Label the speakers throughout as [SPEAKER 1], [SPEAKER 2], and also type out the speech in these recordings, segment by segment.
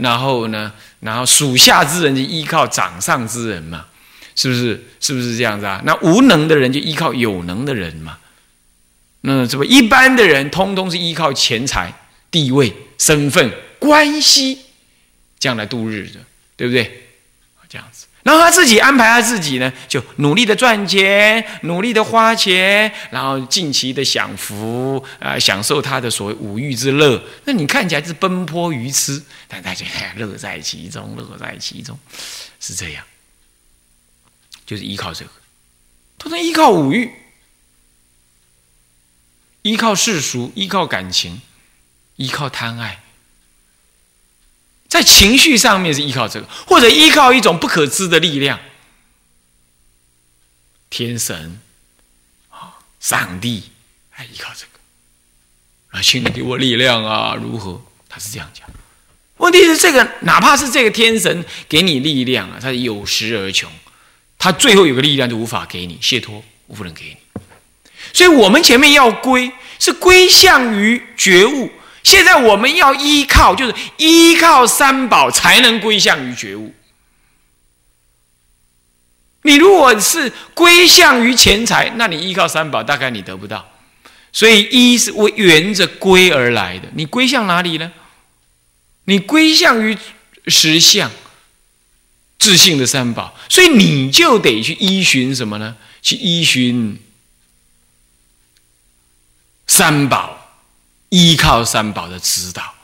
[SPEAKER 1] 然后呢，然后属下之人就依靠掌上之人嘛，是不是？是不是这样子啊？那无能的人就依靠有能的人嘛。那这不一般的人，通通是依靠钱财、地位、身份、关系这样来度日的，对不对？这样子。然后他自己安排他自己呢，就努力的赚钱，努力的花钱，然后尽其的享福啊，享受他的所谓五欲之乐。那你看起来是奔波于痴，但大家乐在其中，乐在其中，是这样，就是依靠这个，他能依靠五欲，依靠世俗，依靠感情，依靠贪爱。在情绪上面是依靠这个，或者依靠一种不可知的力量，天神啊，上帝，还依靠这个啊，请你给我力量啊，如何？他是这样讲。问题是这个，哪怕是这个天神给你力量啊，他有时而穷，他最后有个力量就无法给你解脱，无能给你。所以我们前面要归，是归向于觉悟。现在我们要依靠，就是依靠三宝才能归向于觉悟。你如果是归向于钱财，那你依靠三宝，大概你得不到。所以一是为沿着归而来的，你归向哪里呢？你归向于实相、自信的三宝，所以你就得去依循什么呢？去依循三宝。依靠三宝的指导，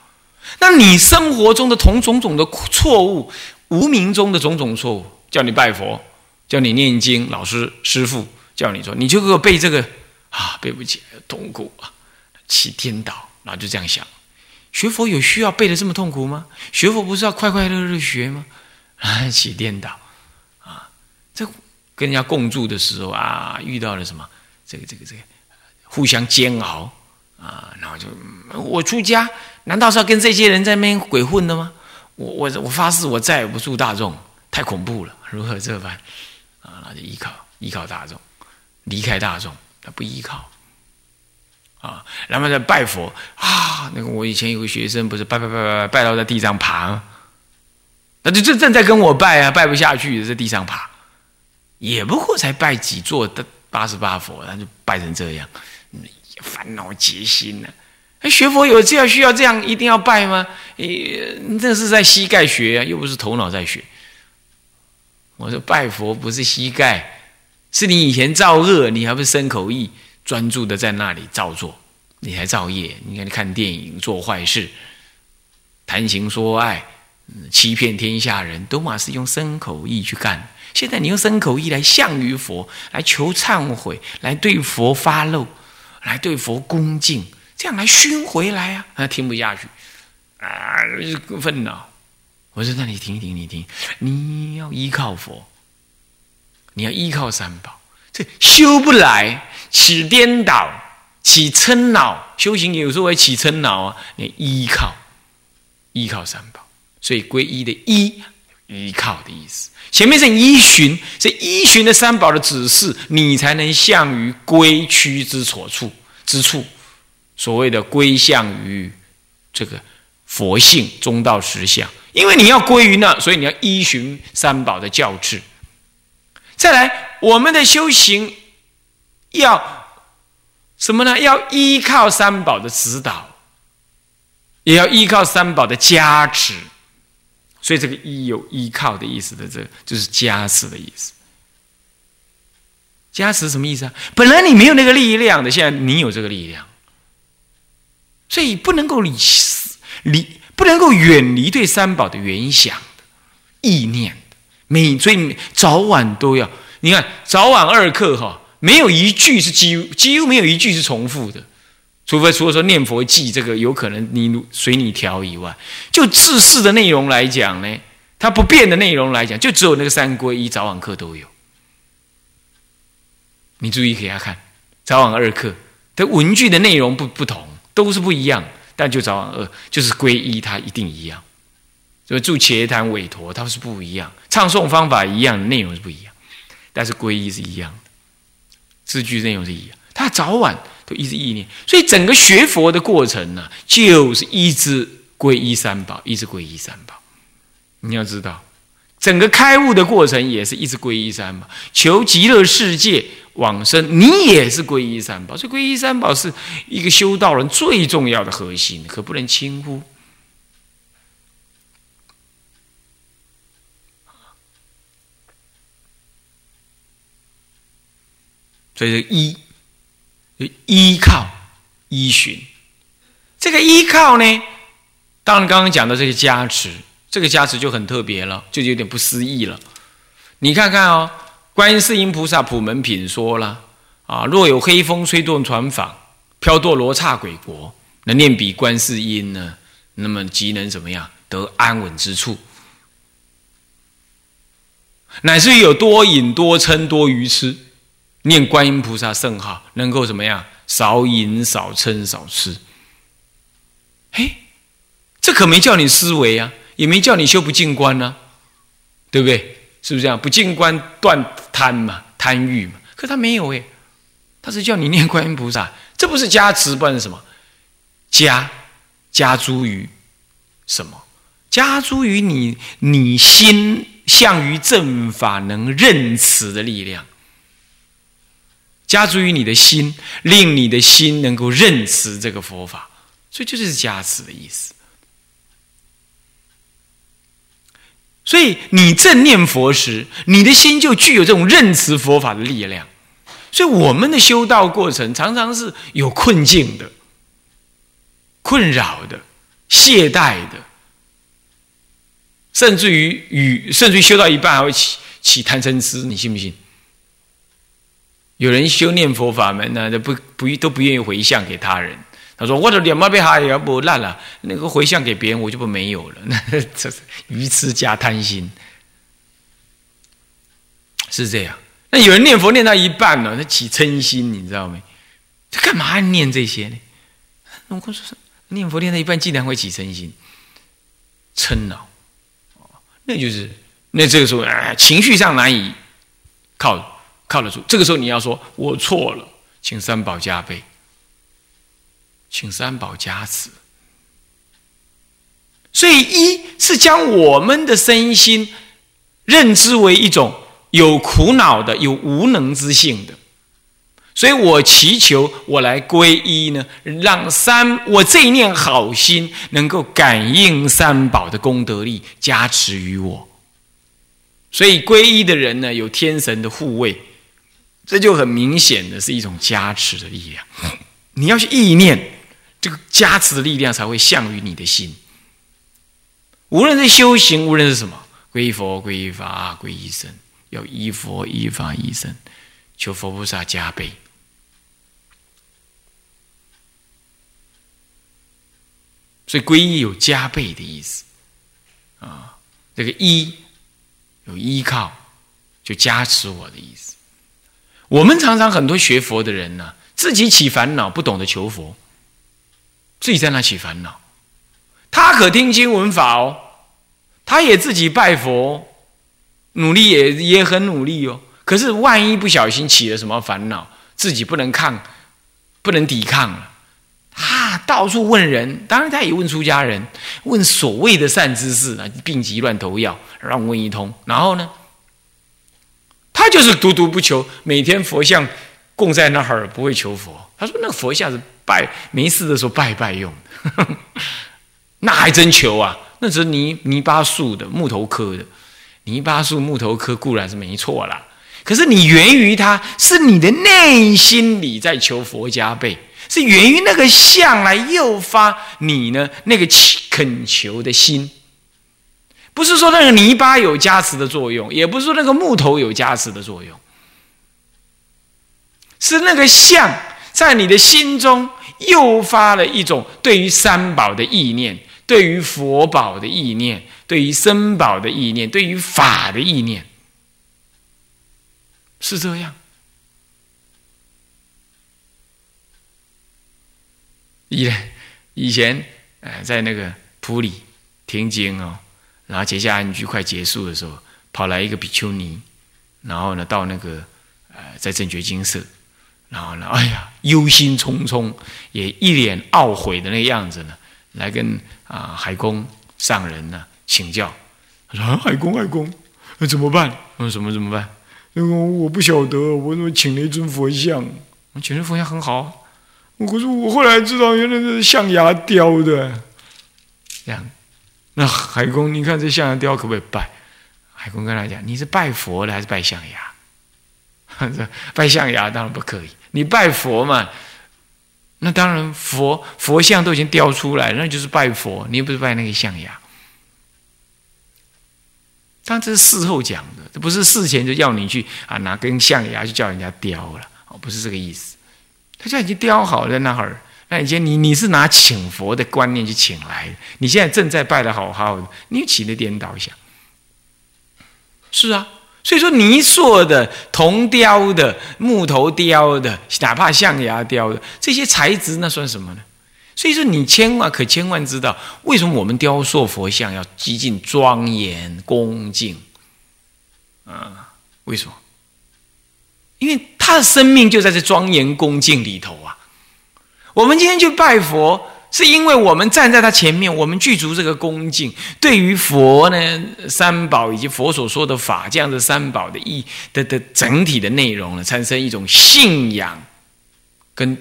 [SPEAKER 1] 那你生活中的同种种的错误，无名中的种种错误，叫你拜佛，叫你念经，老师师傅叫你说，你就给我背这个啊，背不起，痛苦啊，起颠倒，然后就这样想，学佛有需要背的这么痛苦吗？学佛不是要快快乐乐学吗？啊，起颠倒啊，这跟人家共住的时候啊，遇到了什么？这个这个这个，互相煎熬。啊，然后就我出家，难道是要跟这些人在那边鬼混的吗？我我我发誓，我再也不住大众，太恐怖了，如何这般？啊，那就依靠依靠大众，离开大众，他不依靠。啊，然后再拜佛啊，那个我以前有个学生，不是拜拜拜拜拜到在地上爬，那就正正在跟我拜啊，拜不下去，在地上爬，也不过才拜几座的八十八佛，他就拜成这样。烦恼结心呢？哎，学佛有这样需要这样一定要拜吗？诶，这是在膝盖学啊，又不是头脑在学。我说拜佛不是膝盖，是你以前造恶，你还不是身口意专注的在那里造作，你还造业。你看，你看电影做坏事，谈情说爱，欺骗天下人，都嘛是用身口意去干。现在你用身口意来向于佛，来求忏悔，来对佛发漏。来对佛恭敬，这样来熏回来啊！他听不下去，啊，愤恼。我说：“那你听一听，你听，你要依靠佛，你要依靠三宝，这修不来，起颠倒，起嗔恼。修行有时候会起嗔恼啊！你依靠，依靠三宝，所以皈依的依，依靠的意思。前面是依循，是依循的三宝的指示，你才能向于归趋之所处之处。所谓的归向于这个佛性中道实相，因为你要归于那，所以你要依循三宝的教制。再来，我们的修行要什么呢？要依靠三宝的指导，也要依靠三宝的加持。所以这个依有依靠的意思的，这就是加持的意思。加持什么意思啊？本来你没有那个力量的，现在你有这个力量，所以不能够离离，不能够远离对三宝的原想的意念的。每所以早晚都要，你看早晚二课哈，没有一句是几乎几乎没有一句是重复的。除非除了说念佛记这个有可能你随你调以外，就自事的内容来讲呢，它不变的内容来讲，就只有那个三皈依早晚课都有。你注意给他看，早晚二课的文句的内容不不同，都是不一样，但就早晚二就是皈依，它一定一样。所以住茄谈韦陀，它是不一样，唱诵方法一样，内容是不一样，但是皈依是一样的，字句内容是一样，它早晚都。一直意念，所以整个学佛的过程呢，就是一直皈依三宝，一直皈依三宝。你要知道，整个开悟的过程也是一直皈依三宝，求极乐世界往生，你也是皈依三宝。所以皈依三宝是一个修道人最重要的核心，可不能轻忽。所以一，依靠、依循，这个依靠呢，当然刚刚讲的这个加持，这个加持就很特别了，就有点不思议了。你看看哦，《观世音菩萨普门品》说了啊，若有黑风吹动船舫，飘堕罗刹鬼国，能念彼观世音呢，那么即能怎么样得安稳之处？乃至于有多饮多嗔多愚痴。念观音菩萨圣号，能够怎么样？少饮少嗔少吃。嘿，这可没叫你思维啊，也没叫你修不净观呢，对不对？是不是这样？不净观断贪嘛，贪欲嘛。可他没有哎，他是叫你念观音菩萨，这不是加持，不然是什么？加加诸于什么？加诸于你你心向于正法能认此的力量。加诸于你的心，令你的心能够认识这个佛法，所以这就是加持的意思。所以你正念佛时，你的心就具有这种认识佛法的力量。所以我们的修道过程常常是有困境的、困扰的、懈怠的，甚至于与甚至于修到一半还会起起贪嗔痴，你信不信？有人修念佛法门呢，都不不都不愿意回向给他人。他说：“我的脸毛被哈也不烂了，那个回向给别人，我就不没有了。”那这是愚痴加贪心，是这样。那有人念佛念到一半呢，他起嗔心，你知道没？他干嘛念这些呢？我说说，念佛念到一半，竟然会起嗔心，嗔恼，那就是那这个时候啊，情绪上难以靠。靠得住，这个时候你要说“我错了”，请三宝加倍，请三宝加持。所以，一是将我们的身心认知为一种有苦恼的、有无能之性的，所以我祈求我来皈依呢，让三我这一念好心能够感应三宝的功德力加持于我。所以，皈依的人呢，有天神的护卫。这就很明显的是一种加持的力量。你要去意念，这个加持的力量才会向于你的心。无论是修行，无论是什么，皈依佛、皈依法、皈依僧，要依佛、依法、依僧，求佛菩萨加倍。所以皈依有加倍的意思啊。这个依有依靠，就加持我的意思。我们常常很多学佛的人呢，自己起烦恼，不懂得求佛，自己在那起烦恼。他可听经闻法哦，他也自己拜佛，努力也也很努力哦。可是万一不小心起了什么烦恼，自己不能抗，不能抵抗了，啊，到处问人，当然他也问出家人，问所谓的善知识啊，病急乱投药，让问一通，然后呢？他就是独独不求，每天佛像供在那儿，不会求佛。他说：“那个佛像是拜没事的时候拜拜用的，那还真求啊？那是泥泥巴树的木头刻的，泥巴树木头刻固然是没错啦。可是你源于他是你的内心里在求佛加倍，是源于那个像来诱发你呢那个恳求的心。”不是说那个泥巴有加持的作用，也不是说那个木头有加持的作用，是那个像在你的心中诱发了一种对于三宝的意念，对于佛宝的意念，对于僧宝的意念，对于法的意念，是这样。以以前，呃，在那个普里听经哦。然后结下安居快结束的时候，跑来一个比丘尼，然后呢，到那个呃，在正觉金舍，然后呢，哎呀，忧心忡忡，也一脸懊悔的那个样子呢，来跟啊海公上人呢请教。他说：“海公，海公，那怎么办？说什么怎么办？那个我不晓得，我怎么请了一尊佛像？我请了佛像很好，可是我后来知道原来是象牙雕的。这样，那海公，你看这象牙雕可不可以拜？海公跟他讲：你是拜佛的还是拜象牙？拜象牙当然不可以，你拜佛嘛。”那当然，佛佛像都已经雕出来，那就是拜佛，你又不是拜那个象牙。当然这是事后讲的，这不是事前就要你去啊拿根象牙去叫人家雕了，哦，不是这个意思。他现在已经雕好了那会儿，那以前你你是拿请佛的观念去请来的，你现在正在拜的好好的，你起了颠倒想。是啊。所以说，泥塑的、铜雕的、木头雕的，哪怕象牙雕的这些材质，那算什么呢？所以说，你千万可千万知道，为什么我们雕塑佛像要极尽庄严恭敬啊？为什么？因为他的生命就在这庄严恭敬里头啊！我们今天去拜佛。是因为我们站在他前面，我们具足这个恭敬，对于佛呢三宝以及佛所说的法这样的三宝的意的的整体的内容呢，产生一种信仰跟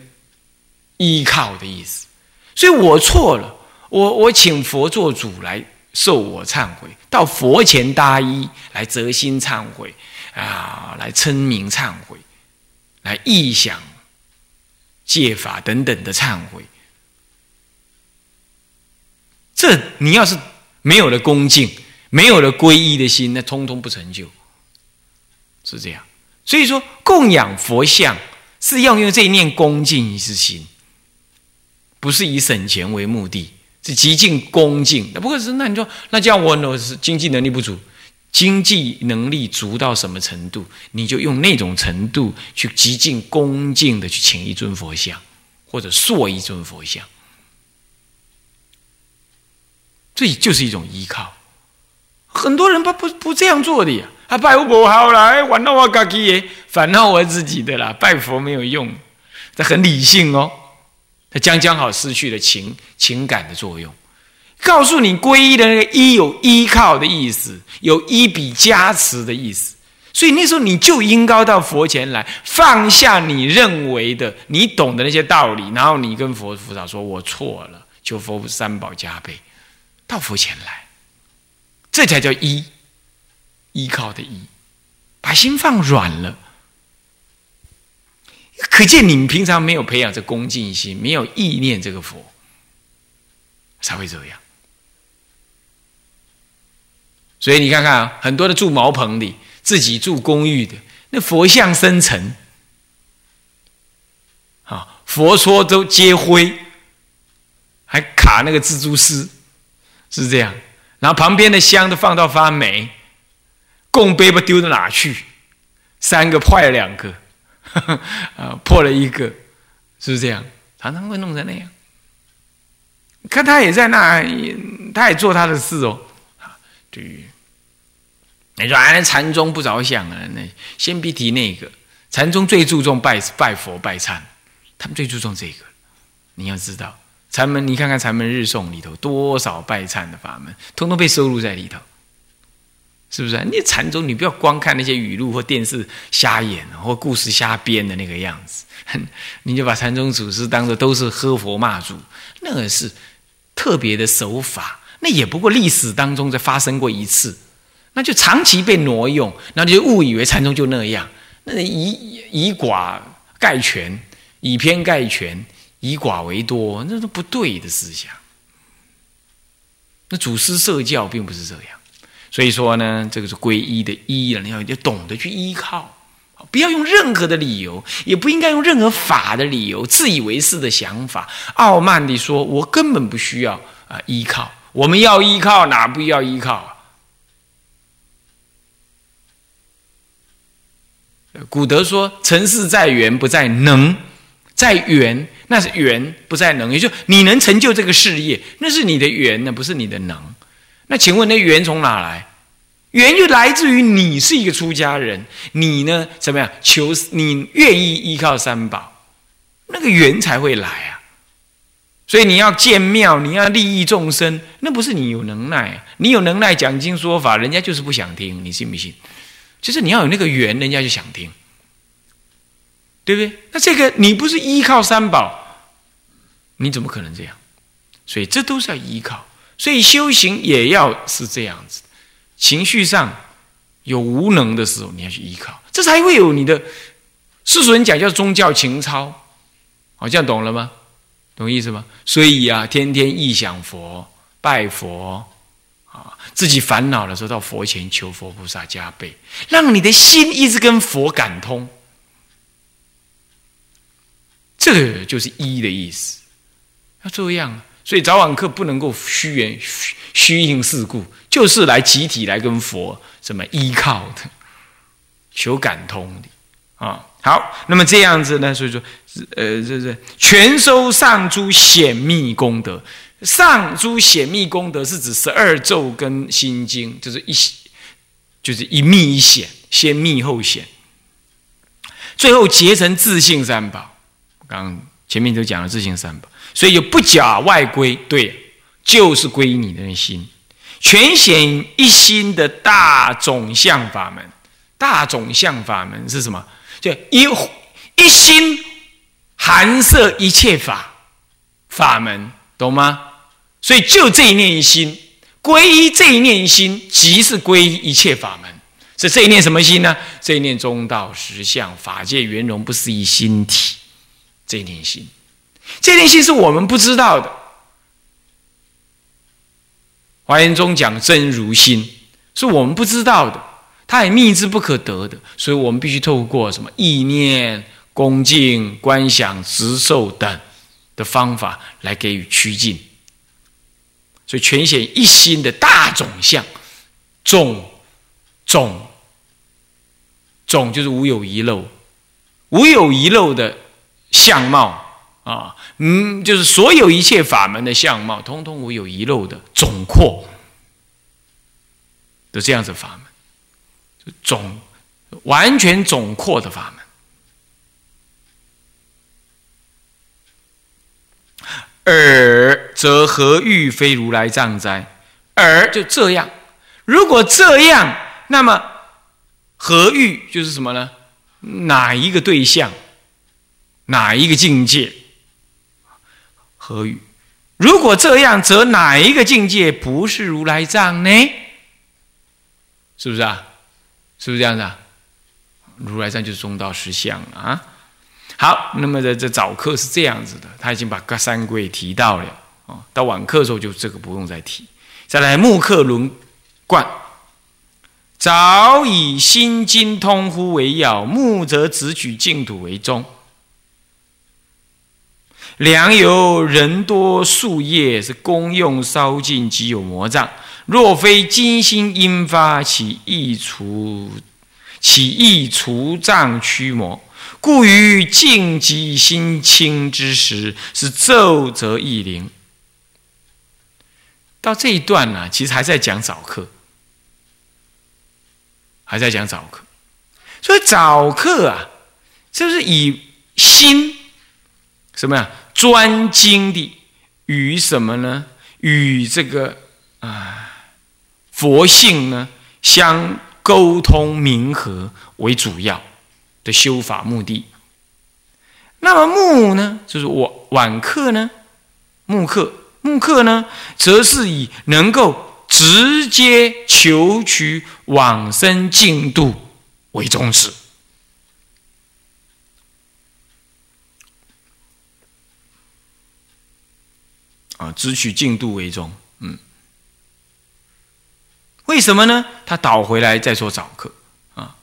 [SPEAKER 1] 依靠的意思。所以我错了，我我请佛做主来受我忏悔，到佛前搭衣来折心忏悔啊，来称名忏悔，来意想戒法等等的忏悔。这你要是没有了恭敬，没有了皈依的心，那通通不成就，是这样。所以说，供养佛像是要用这一念恭敬之心，不是以省钱为目的，是极尽恭敬。那不过是那你说，那这样我呢是经济能力不足，经济能力足到什么程度，你就用那种程度去极尽恭敬的去请一尊佛像，或者塑一尊佛像。这就是一种依靠，很多人不不不这样做的呀。他拜佛好啦，玩到我自己耶，烦恼我自己的啦。拜佛没有用，这很理性哦。他将将好失去了情情感的作用。告诉你皈依的那个依有依靠的意思，有依笔加持的意思。所以那时候你就应该到佛前来，放下你认为的、你懂的那些道理，然后你跟佛菩萨说：“我错了，求佛三宝加倍。”到佛前来，这才叫依，依靠的依，把心放软了。可见你们平常没有培养这恭敬心，没有意念这个佛，才会这样。所以你看看啊，很多的住茅棚里，自己住公寓的，那佛像生成，啊，佛说都皆灰，还卡那个蜘蛛丝。是这样，然后旁边的香都放到发霉，供杯不丢到哪去？三个坏了两个，啊破了一个，是不是这样？常常会弄成那样。看他也在那，他也做他的事哦。对于你说哎，禅宗不着相啊？那先别提那个，禅宗最注重拜拜佛拜忏，他们最注重这个，你要知道。禅门，你看看禅门日诵里头多少拜忏的法门，通通被收录在里头，是不是？你禅宗，你不要光看那些语录或电视瞎演或故事瞎编的那个样子，你就把禅宗祖师当做都是喝佛骂祖，那个是特别的手法，那也不过历史当中在发生过一次，那就长期被挪用，那就误以为禅宗就那样，那以以寡概全，以偏概全。以寡为多，那都不对的思想。那祖师设教并不是这样，所以说呢，这个是皈依的依了，你要要懂得去依靠，不要用任何的理由，也不应该用任何法的理由，自以为是的想法，傲慢地说：“我根本不需要啊依靠。”我们要依靠，哪不要依靠？古德说：“成事在缘，不在能。”在缘，那是缘，不在能。也就你能成就这个事业，那是你的缘，那不是你的能。那请问，那缘从哪来？缘就来自于你是一个出家人，你呢怎么样？求你愿意依靠三宝，那个缘才会来啊。所以你要建庙，你要利益众生，那不是你有能耐！你有能耐讲经说法，人家就是不想听，你信不信？就是你要有那个缘，人家就想听，对不对？那这个你不是依靠三宝，你怎么可能这样？所以这都是要依靠，所以修行也要是这样子。情绪上有无能的时候，你要去依靠，这才会有你的世俗人讲叫宗教情操，好，这样懂了吗？懂意思吗？所以啊，天天忆想佛、拜佛啊，自己烦恼的时候到佛前求佛菩萨加倍，让你的心一直跟佛感通。这个就是一的意思，要这样。所以早晚课不能够虚言虚虚应事故，就是来集体来跟佛什么依靠的，求感通的啊。好，那么这样子呢？所以说，呃，这是全收上诸显密功德。上诸显密功德是指十二咒跟心经，就是一，就是一密一显，先密后显，最后结成自性三宝。刚前面都讲了自性三宝，所以就不假外归，对，就是归你的心，全显一心的大总相法门。大总相法门是什么？就一一心含摄一切法法门，懂吗？所以就这一念一心，皈依这一念一心，即是皈依一切法门。是这一念什么心呢？这一念中道实相法界圆融不是一心体。这一念心，这一念心是我们不知道的。华严中讲真如心，是我们不知道的。它也秘之不可得的，所以我们必须透过什么意念、恭敬、观想、执受等的方法来给予趋近。所以全显一心的大总相，总总总就是无有遗漏，无有遗漏的相貌啊，嗯，就是所有一切法门的相貌，通通无有遗漏的总括的这样子法门。总完全总括的法门，尔则何欲非如来藏哉？尔就这样，如果这样，那么何欲就是什么呢？哪一个对象？哪一个境界？何欲？如果这样，则哪一个境界不是如来藏呢？是不是啊？是不是这样子啊？如来藏就是中道实相啊。好，那么在这早课是这样子的，他已经把各三归提到了啊。到晚课的时候就这个不用再提。再来木刻轮贯，早以心经通乎为要，木则只取净土为宗。良由人多树叶是公用烧尽，即有魔障。若非金星因发起意除，起意除障驱魔，故于静极心清之时，是奏则易灵。到这一段呢，其实还在讲早课，还在讲早课。所以早课啊，就是以心什么呀，专精的与什么呢？与这个啊。佛性呢，相沟通明和为主要的修法目的。那么木呢，就是我晚课呢，木课木课呢，则是以能够直接求取往生净度为宗旨。啊，只取净度为宗，嗯。为什么呢？他倒回来再说早课啊。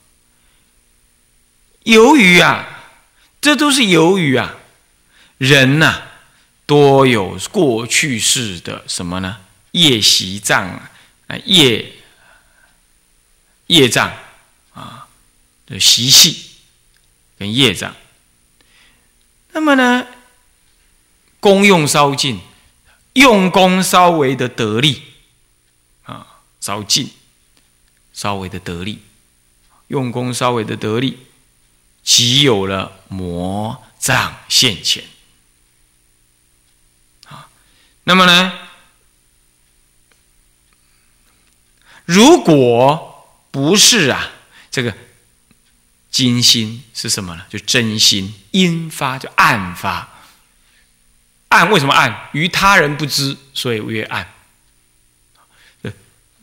[SPEAKER 1] 由于啊，这都是由于啊，人呐多有过去式的什么呢？业习障啊，业业障啊的习气跟业障。那么呢，功用稍尽，用功稍微的得力。稍尽，稍微的得力，用功稍微的得力，即有了魔障现前。啊，那么呢，如果不是啊，这个金心是什么呢？就真心，阴发就暗发。暗为什么暗？于他人不知，所以曰暗。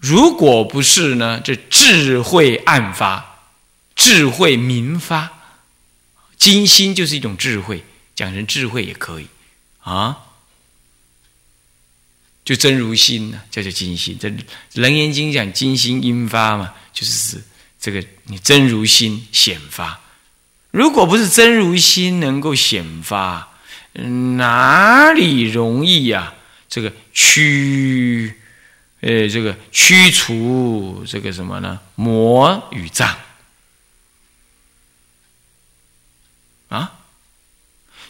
[SPEAKER 1] 如果不是呢？这智慧暗发，智慧明发，金心就是一种智慧，讲成智慧也可以啊。就真如心呢，叫做金心。这《楞严经》讲金心阴发嘛，就是指这个你真如心显发。如果不是真如心能够显发，哪里容易呀？这个驱，呃，这个驱除这个什么呢？魔与障啊！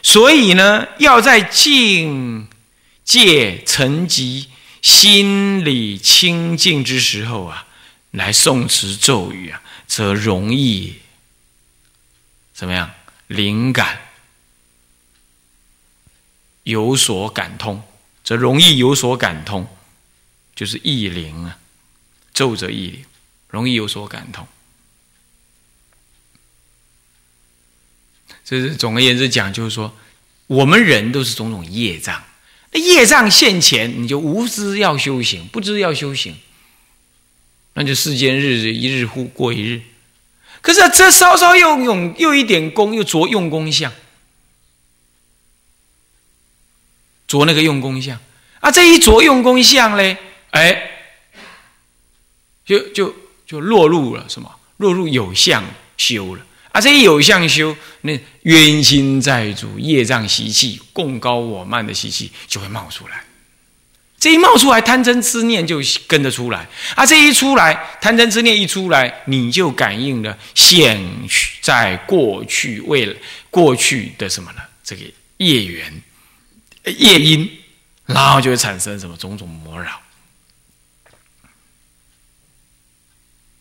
[SPEAKER 1] 所以呢，要在境。戒沉寂、心理清净之时候啊，来诵持咒语啊，则容易怎么样？灵感有所感通，则容易有所感通，就是意灵啊，咒则意灵，容易有所感通。这是总而言之讲，就是说，我们人都是种种业障。业障现前，你就无知要修行，不知要修行，那就世间日子一日忽过一日。可是这稍稍又用又一点功，又着用功相，着那个用功相啊！这一着用功相嘞，哎，就就就落入了什么？落入有相修了。啊，这一有相修，那冤亲债主、业障习气、共高我慢的习气就会冒出来。这一冒出来，贪嗔痴念就跟着出来。啊，这一出来，贪嗔痴念一出来，你就感应了现在过去、未过去的什么呢？这个业缘、业因，然后就会产生什么种种魔扰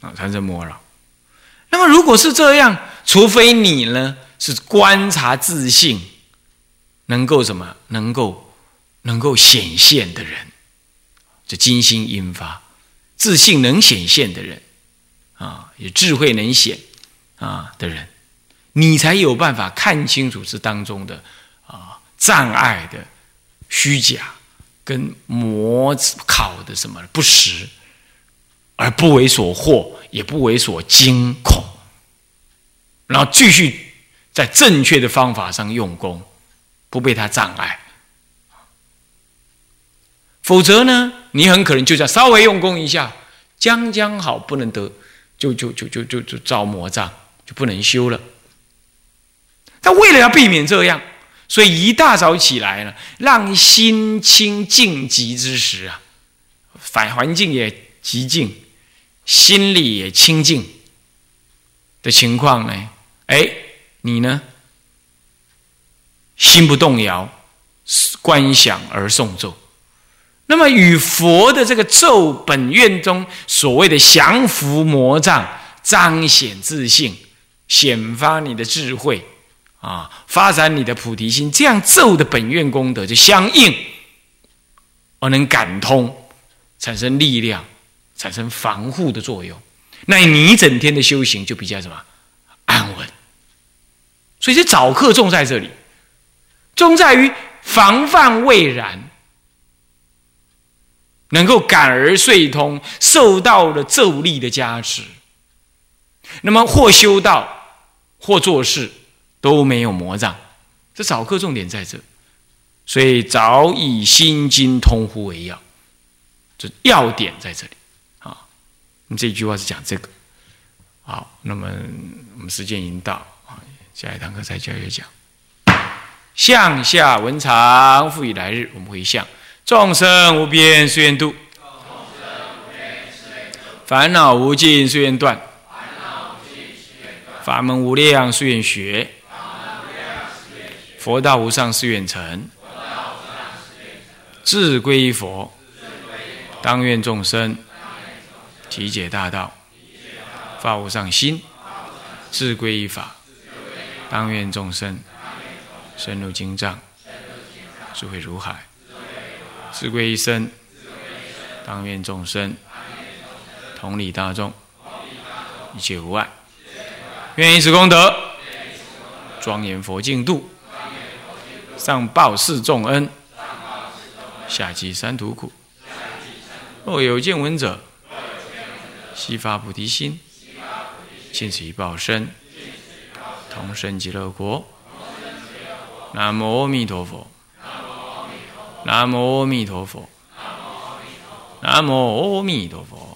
[SPEAKER 1] 啊，产生魔扰。那么，如果是这样，除非你呢是观察自信，能够什么，能够能够显现的人，这金星引发自信能显现的人啊，有智慧能显啊的人，你才有办法看清楚这当中的啊障碍的虚假跟魔考的什么不实，而不为所惑，也不为所惊恐。然后继续在正确的方法上用功，不被他障碍。否则呢，你很可能就这样稍微用功一下，将将好不能得，就就就就就就遭魔障，就不能修了。他为了要避免这样，所以一大早起来呢，让心清静极之时啊，反环境也极静，心里也清净的情况呢。哎，你呢？心不动摇，观想而诵咒。那么与佛的这个咒本愿中所谓的降伏魔障、彰显自信、显发你的智慧啊，发展你的菩提心，这样咒的本愿功德就相应，而能感通，产生力量，产生防护的作用。那你一整天的修行就比较什么？安稳，所以这早课重在这里，重在于防范未然，能够感而遂通，受到了咒力的加持，那么或修道，或做事都没有魔障。这早课重点在这，所以早以心经通乎为要，这要点在这里。你这句话是讲这个。好，那么我们时间已经到啊，下一堂课再教一讲。向下文长，复以来日，我们回向。众生无边誓愿度，烦恼无尽誓愿断，法门无量誓愿学，佛道无上誓愿成，志归佛，当愿众生。体解大道。发无上心，自归依法，当愿众生深入经藏，智慧如海，自归一生，当愿众生同理大众，一切无碍。愿以此功德，庄严佛净土，上报四重恩，下济三途苦。若有见闻者，悉发菩提心，尽此一报身，同生极乐国。南无阿弥陀佛。南无阿弥陀佛。南无阿弥陀佛。